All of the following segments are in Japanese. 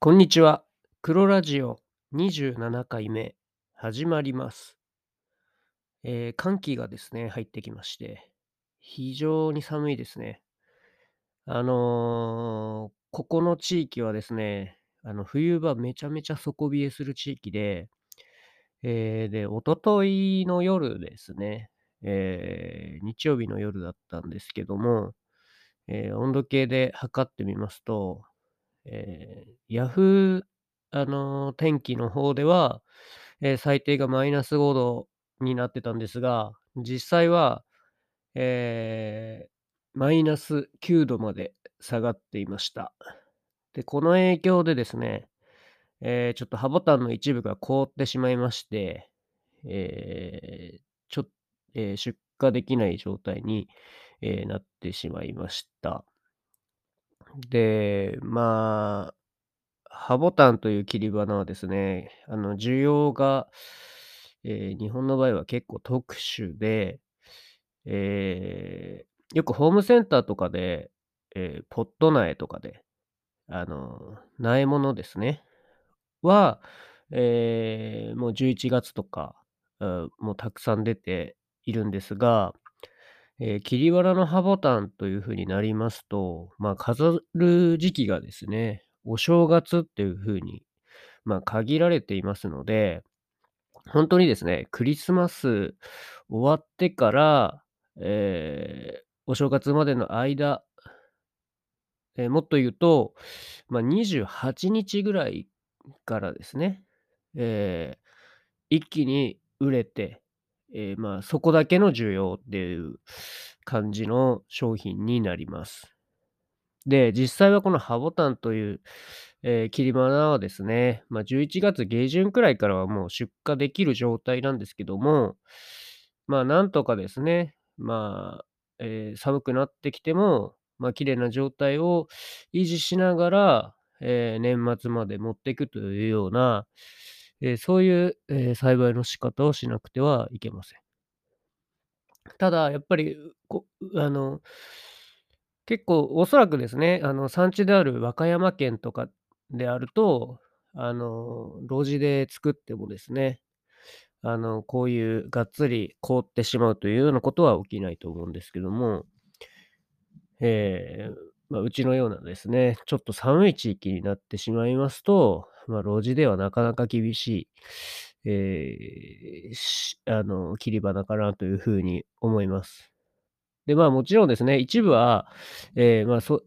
こんにちは。黒ラジオ27回目始まります。えー寒気がですね、入ってきまして、非常に寒いですね。あのーここの地域はですね、あの冬場めちゃめちゃ底冷えする地域で、えーで、おとといの夜ですね、えー日曜日の夜だったんですけども、え温度計で測ってみますと、えー、ヤフー、あのー天気の方では、えー最低がマイナス5度になってたんですが、実際は、えーマイナス9度まで下がっていました。で、この影響でですね、えーちょっとハボタンの一部が凍ってしまいまして、えーちょっえー出荷できない状態に、えなってしまいました。で、まあ、ハボタンという切り花はですね、あの、需要が、えー日本の場合は結構特殊で、えーよくホームセンターとかで、えーポット苗とかで、あの、苗物ですね、は、えーもう11月とか、あもうたくさん出ているんですが、えー切り花のハボタンという風になりますと、まあ、飾る時期がですね、お正月っていう風に、まあ、限られていますので、本当にですね、クリスマス終わってから、えーお正月までの間、えーもっと言うと、まあ、28日ぐらいからですね、えー一気に売れて、えーまあ、そこだけの需要っていう感じの商品になります。で、実際はこのハボタンという、えー切り花はですね、まあ、11月下旬くらいからはもう出荷できる状態なんですけども、まあ、なんとかですね、まあ、えー寒くなってきても、まあ、綺麗な状態を維持しながら、えー年末まで持っていくというような、えそういう、え栽培の仕方をしなくてはいけません。ただ、やっぱり、こあの、結構おそらくですね、あの、産地である和歌山県とかであると、あの、露地で作ってもですね、あの、こういうがっつり凍ってしまうというようなことは起きないと思うんですけども、えーまあ、うちのようなですね、ちょっと寒い地域になってしまいますと、まあ、露地ではなかなか厳しい、えーあの、切り花かなというふうに思います。で、まあ、もちろんですね、一部は、えーまあ、そ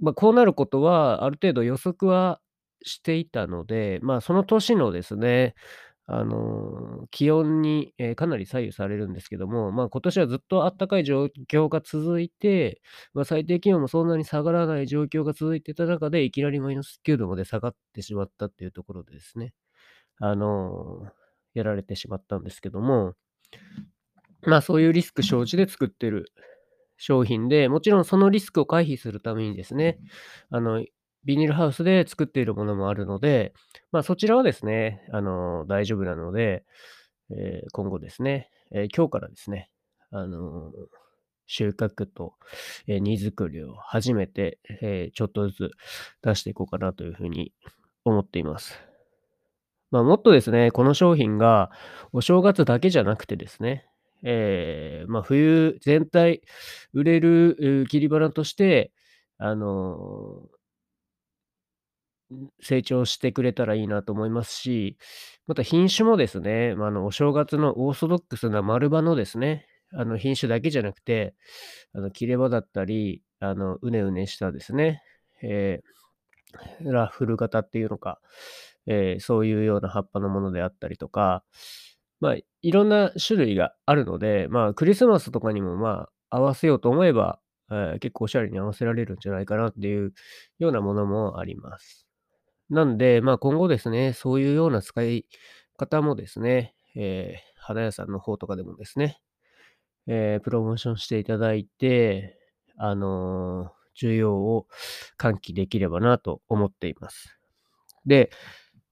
まあ、こうなることはある程度予測はしていたので、まあ、その年のですね、あの、気温に、えーかなり左右されるんですけども、まあ、今年はずっと暖かい状況が続いて、まあ、最低気温もそんなに下がらない状況が続いてた中で、いきなりマイナス9度まで下がってしまったっていうところでですね、あの、やられてしまったんですけども、まあ、そういうリスク承知で作ってる商品で、もちろんそのリスクを回避するためにですね、あの、ビニールハウスで作っているものもあるので、まあ、そちらはですね、あの、大丈夫なので、えー今後ですね、えー今日からですね、あの、収穫と、えー荷造りを始めて、えーちょっとずつ出していこうかなというふうに思っています。まあ、もっとですね、この商品がお正月だけじゃなくてですね、えーまあ、冬全体売れる切り花として、あの成長してくれたらいいなと思いますし、また品種もですね、まあ、あの、お正月のオーソドックスな丸葉のですね、あの、品種だけじゃなくて、あの、切れ葉だったり、あの、うねうねしたですね、えーラッフル型っていうのか、えーそういうような葉っぱのものであったりとか、まあ、いろんな種類があるので、まあ、クリスマスとかにも、まあ、合わせようと思えば、えー結構おしゃれに合わせられるんじゃないかなっていうようなものもあります。なんで、まあ、今後ですね、そういうような使い方もですね、えー花屋さんの方とかでもですね、えープロモーションしていただいて、あのー需要を喚起できればなと思っています。で、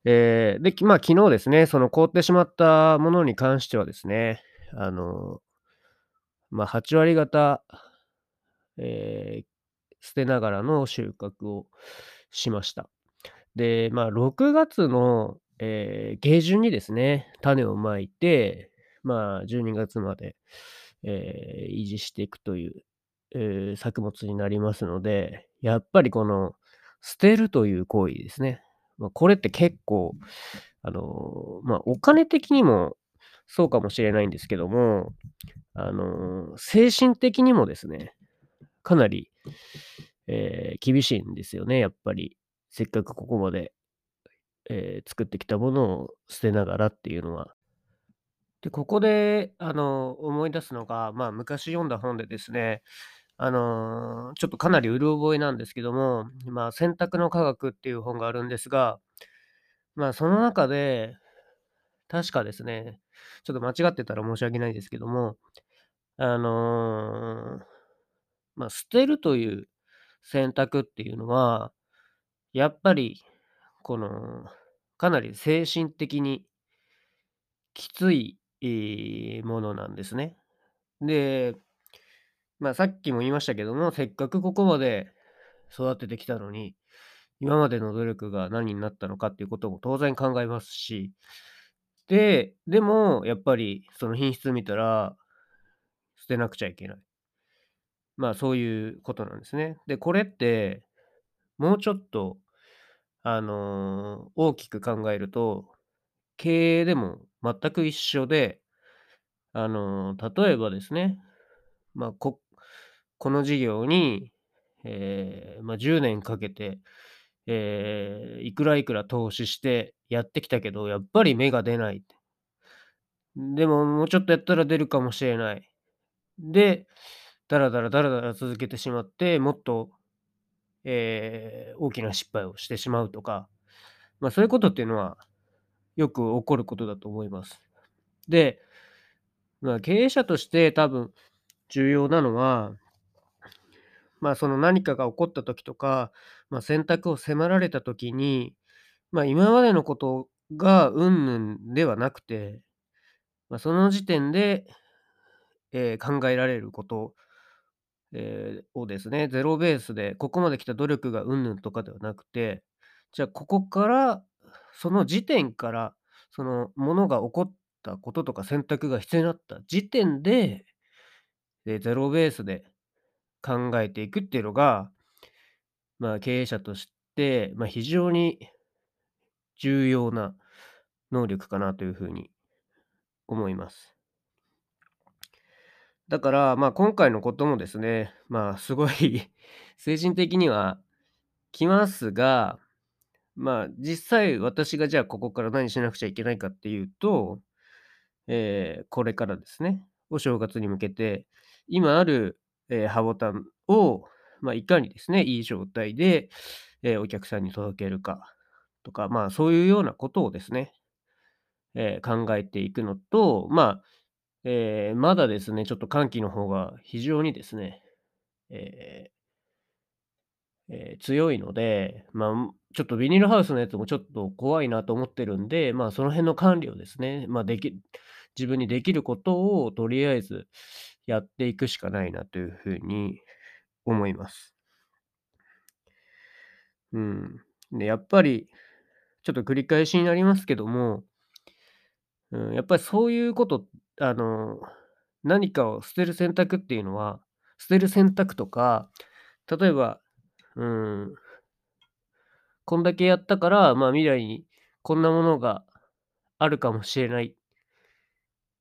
えーで、まあ、昨日ですね、その凍ってしまったものに関してはですね、あのまあ、8割方、えー捨てながらの収穫をしました。で、まあ、6月の、ええ、下旬にですね、種を蒔いて、まあ、12月まで、ええ、維持していくという、ええ、作物になりますので、やっぱりこの、捨てるという行為ですね。ま、これって結構、あの、ま、お金的にもそうかもしれないんですけども、あの、精神的にもですね、かなり、ええ、厳しいんですよね、やっぱり。せっかくここまで、ええ、作ってきたものを捨てながらっていうのは。で、ここで、あの、思い出すのが、まあ、昔読んだ本でですね、あの、ちょっとかなりうる覚えなんですけども、まあ、選択の科学っていう本があるんですが、まあ、その中で、確かですね、ちょっと間違ってたら申し訳ないですけども、あの、まあ、捨てるという選択っていうのは、やっぱり、この、かなり精神的にきつい、ものなんですね。で、まあ、さっきも言いましたけども、せっかくここまで育ててきたのに、今までの努力が何になったのかっていうことも当然考えますし、で、でもやっぱりその品質見たら、捨てなくちゃいけない。まあ、そういうことなんですね。で、これって、もうちょっと、あの、大きく考えると、経営でも全く一緒で、あの、例えばですね、ま、ここの事業に、ええ、ま、10年かけて、ええ、いくらいくら投資してやってきたけど、やっぱり芽が出ないって。でも、もうちょっとやったら出るかもしれない。で、だらだらだらだら続けてしまって、もっと、ええ、大きな失敗をしてしまうとか、まあ、そういうことっていうのは、よく起こることだと思います。で、まあ、経営者として多分重要なのはまあ、その何かが起こった時とか、ま、選択を迫られた時に、ま、今までのことが云々ではなくて、ま、その時点で、ええ、考えられること、ええ、をですね、ゼロベースでここまで来た努力が云々とかではなくて、じゃあ、ここから、その時点から、そのものが起こったこととか選択が必要になった時点で、え、ゼロベースで考えていくっていうのが、まあ、経営者として、ま、非常に重要な能力かなという風に思います。だから、ま、今回のこともですね、まあ、すごい 精神的にはきますが、まあ、実際私がじゃあここから何しなくちゃいけないかっていうと、ええ、これからですね、お正月に向けて、今ある、え、ハボタンを、まあ、いかにですね、いい状態で、え、お客さんに届けるかとか、まあ、そういうようなことをですね、え、考えていくのと、まあ、ええ、まだですね、ちょっと乾季の方が非常にですね、ええええ、強いので、ま、ん、ちょっとビニールハウスのやつもちょっと怖いなと思ってるんで、まあ、その辺の管理をですね、ま、でき自分にできることをとりあえずやっていくしかないなという風に思います。うん。で、やっぱり、ちょっと繰り返しになりますけども、うん、やっぱりそういうこと、あの、何かを捨てる選択っていうのは、捨てる選択とか、例えば、うんこんだけやったから、まあ、未来にこんなものがあるかもしれないっ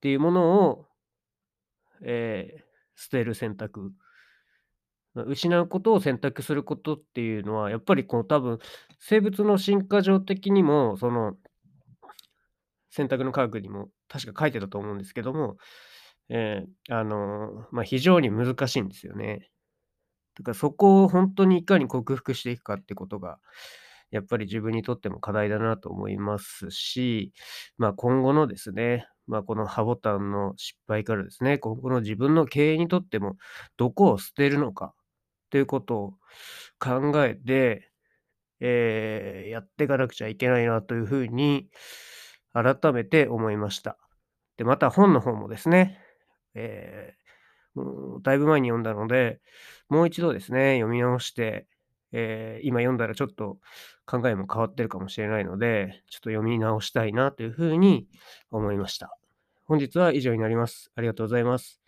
ていうものをええ、捨てる選択。失うことを選択することっていうのは、やっぱりこう多分、生物の進化上的にも、その選択の科学にも確か書いてたと思うんですけども、ええ、あの、ま、非常に難しいんですよね。だからそこをほんとにいかに克服していくかってことが、やっぱり自分にとっても課題だなと思いますし、まあ、今後のですね、ま、このハボタンの失敗からですね、今後の自分の経営にとっても、どこを捨てるのかっていうことを考えて、ええ、やっていかなくちゃいけないなという風に改めて思いました。で、また本の方もですね、ええ、だいぶ前に読んだので、もう一度ですね、読み直して、えー今読んだらちょっと考えも変わってるかもしれないので、ちょっと読み直したいなというふうに思いました。本日は以上になります。ありがとうございます。